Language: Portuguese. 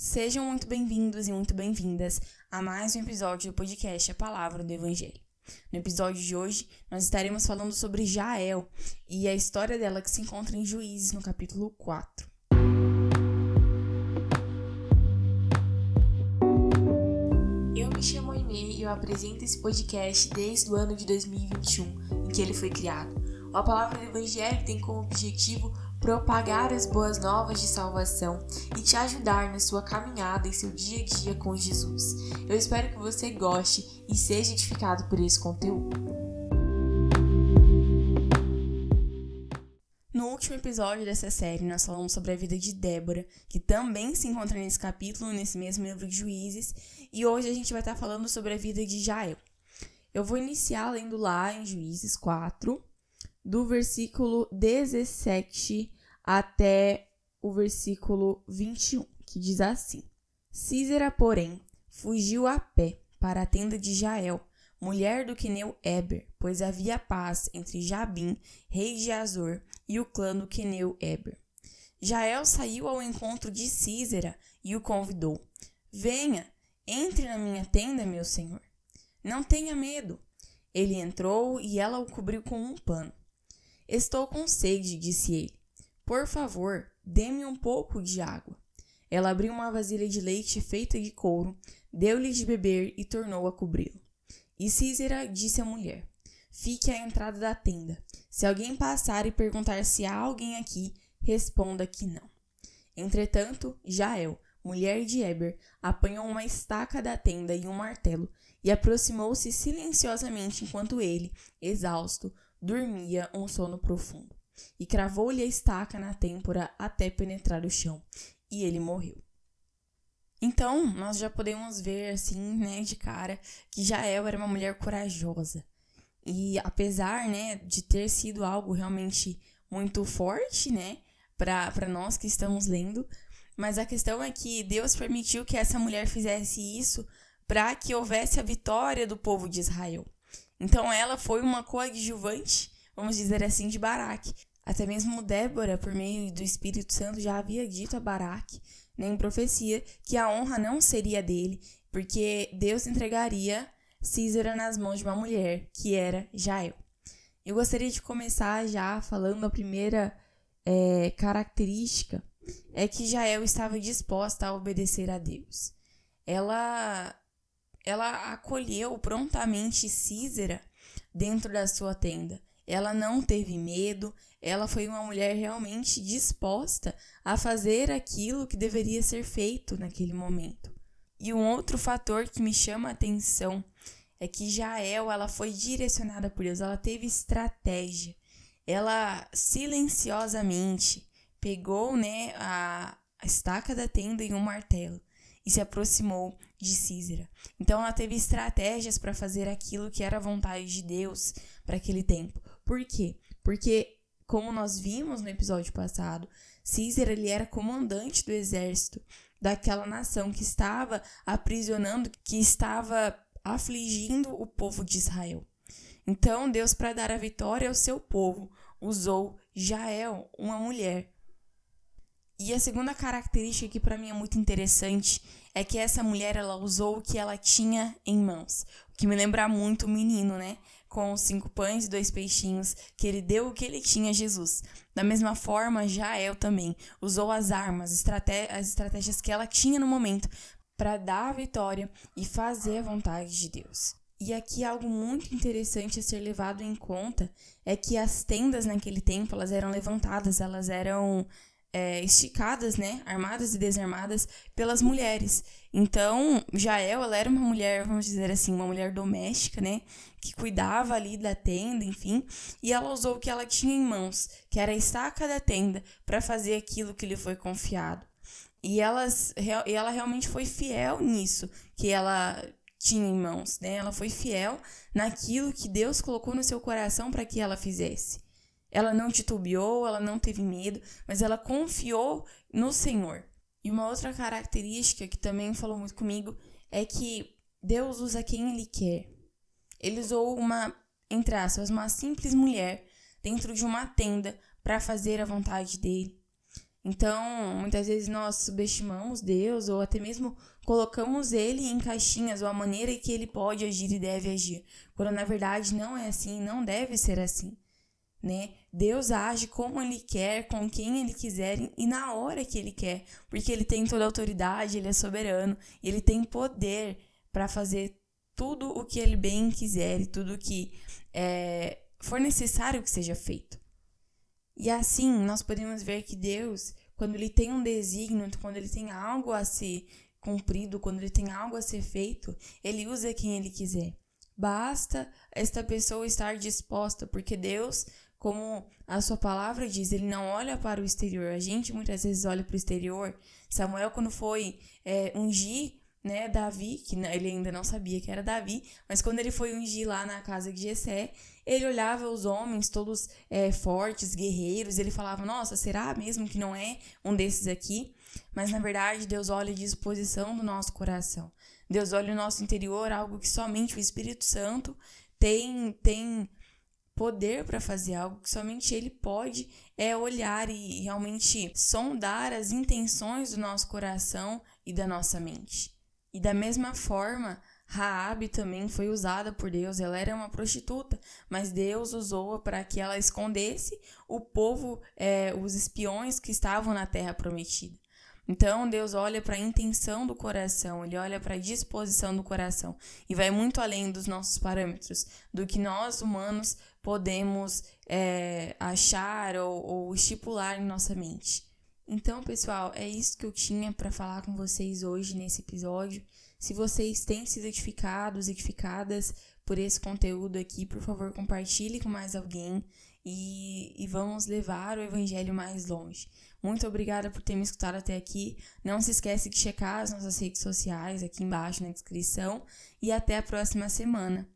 Sejam muito bem-vindos e muito bem-vindas a mais um episódio do podcast A Palavra do Evangelho. No episódio de hoje, nós estaremos falando sobre Jael e a história dela que se encontra em Juízes, no capítulo 4. Eu me chamo Aimee e eu apresento esse podcast desde o ano de 2021, em que ele foi criado. A Palavra do Evangelho tem como objetivo propagar as boas novas de salvação e te ajudar na sua caminhada em seu dia a dia com Jesus. Eu espero que você goste e seja edificado por esse conteúdo. No último episódio dessa série, nós falamos sobre a vida de Débora, que também se encontra nesse capítulo, nesse mesmo livro de Juízes, e hoje a gente vai estar falando sobre a vida de Jael. Eu vou iniciar lendo lá em Juízes 4, do versículo 17 até o versículo 21, que diz assim: Císera, porém, fugiu a pé para a tenda de Jael, mulher do queneu Eber, pois havia paz entre Jabim, rei de Azor, e o clã do queneu Eber. Jael saiu ao encontro de Císera e o convidou: Venha, entre na minha tenda, meu senhor. Não tenha medo. Ele entrou e ela o cobriu com um pano. Estou com sede, disse ele. Por favor, dê-me um pouco de água. Ela abriu uma vasilha de leite feita de couro, deu-lhe de beber e tornou a cobri-lo. E Císera disse à mulher: Fique à entrada da tenda. Se alguém passar e perguntar se há alguém aqui, responda que não. Entretanto, Jael, mulher de Eber, apanhou uma estaca da tenda e um martelo e aproximou-se silenciosamente enquanto ele, exausto, dormia um sono profundo, e cravou-lhe a estaca na têmpora até penetrar o chão, e ele morreu. Então, nós já podemos ver assim, né, de cara, que Jael era uma mulher corajosa. E apesar, né, de ter sido algo realmente muito forte, né, para nós que estamos lendo, mas a questão é que Deus permitiu que essa mulher fizesse isso para que houvesse a vitória do povo de Israel. Então ela foi uma coadjuvante, vamos dizer assim, de Baraque. Até mesmo Débora, por meio do Espírito Santo, já havia dito a Baraque, né, em profecia, que a honra não seria dele, porque Deus entregaria Císera nas mãos de uma mulher, que era Jael. Eu gostaria de começar já falando a primeira é, característica, é que Jael estava disposta a obedecer a Deus. Ela ela acolheu prontamente Císera dentro da sua tenda. Ela não teve medo, ela foi uma mulher realmente disposta a fazer aquilo que deveria ser feito naquele momento. E um outro fator que me chama a atenção é que Jael, ela foi direcionada por Deus, ela teve estratégia. Ela silenciosamente pegou, né, a, a estaca da tenda e um martelo e se aproximou de Císera. Então ela teve estratégias para fazer aquilo que era vontade de Deus para aquele tempo. Por quê? Porque como nós vimos no episódio passado, Císera ele era comandante do exército daquela nação que estava aprisionando, que estava afligindo o povo de Israel. Então, Deus, para dar a vitória ao seu povo, usou Jael, uma mulher, e a segunda característica que para mim é muito interessante é que essa mulher ela usou o que ela tinha em mãos, o que me lembra muito o menino, né? Com os cinco pães e dois peixinhos, que ele deu o que ele tinha a Jesus. Da mesma forma, Jael também usou as armas, as estratégias que ela tinha no momento para dar a vitória e fazer a vontade de Deus. E aqui algo muito interessante a ser levado em conta é que as tendas naquele tempo elas eram levantadas, elas eram é, esticadas, né, armadas e desarmadas pelas mulheres. Então, Jael, ela era uma mulher, vamos dizer assim, uma mulher doméstica, né, que cuidava ali da tenda, enfim, e ela usou o que ela tinha em mãos, que era a estaca da tenda, para fazer aquilo que lhe foi confiado. E, elas, e ela realmente foi fiel nisso, que ela tinha em mãos, né? Ela foi fiel naquilo que Deus colocou no seu coração para que ela fizesse. Ela não titubeou, ela não teve medo, mas ela confiou no Senhor. E uma outra característica que também falou muito comigo é que Deus usa quem Ele quer. Ele usou uma, entre aspas, uma simples mulher dentro de uma tenda para fazer a vontade dele. Então, muitas vezes nós subestimamos Deus ou até mesmo colocamos ele em caixinhas ou a maneira que ele pode agir e deve agir, quando na verdade não é assim, não deve ser assim, né? Deus age como ele quer, com quem ele quiser e na hora que ele quer, porque ele tem toda a autoridade, ele é soberano, ele tem poder para fazer tudo o que ele bem quiser e tudo o que é, for necessário que seja feito. E assim, nós podemos ver que Deus, quando ele tem um desígnio, quando ele tem algo a ser cumprido, quando ele tem algo a ser feito, ele usa quem ele quiser. Basta esta pessoa estar disposta, porque Deus, como a sua palavra diz, ele não olha para o exterior. A gente muitas vezes olha para o exterior. Samuel, quando foi é, ungir né, Davi, que ele ainda não sabia que era Davi, mas quando ele foi ungir lá na casa de Jessé, ele olhava os homens todos é, fortes, guerreiros, ele falava, nossa, será mesmo que não é um desses aqui? Mas na verdade, Deus olha a disposição do nosso coração. Deus olha o nosso interior, algo que somente o Espírito Santo tem, tem poder para fazer algo que somente ele pode é olhar e realmente sondar as intenções do nosso coração e da nossa mente. E da mesma forma, Raabe também foi usada por Deus. Ela era uma prostituta, mas Deus usou-a para que ela escondesse o povo, é, os espiões que estavam na terra prometida. Então Deus olha para a intenção do coração, ele olha para a disposição do coração e vai muito além dos nossos parâmetros, do que nós humanos podemos é, achar ou, ou estipular em nossa mente. Então, pessoal, é isso que eu tinha para falar com vocês hoje nesse episódio. Se vocês têm sido edificados, edificadas por esse conteúdo aqui, por favor, compartilhe com mais alguém e, e vamos levar o evangelho mais longe. Muito obrigada por ter me escutado até aqui. Não se esquece de checar as nossas redes sociais aqui embaixo na descrição e até a próxima semana.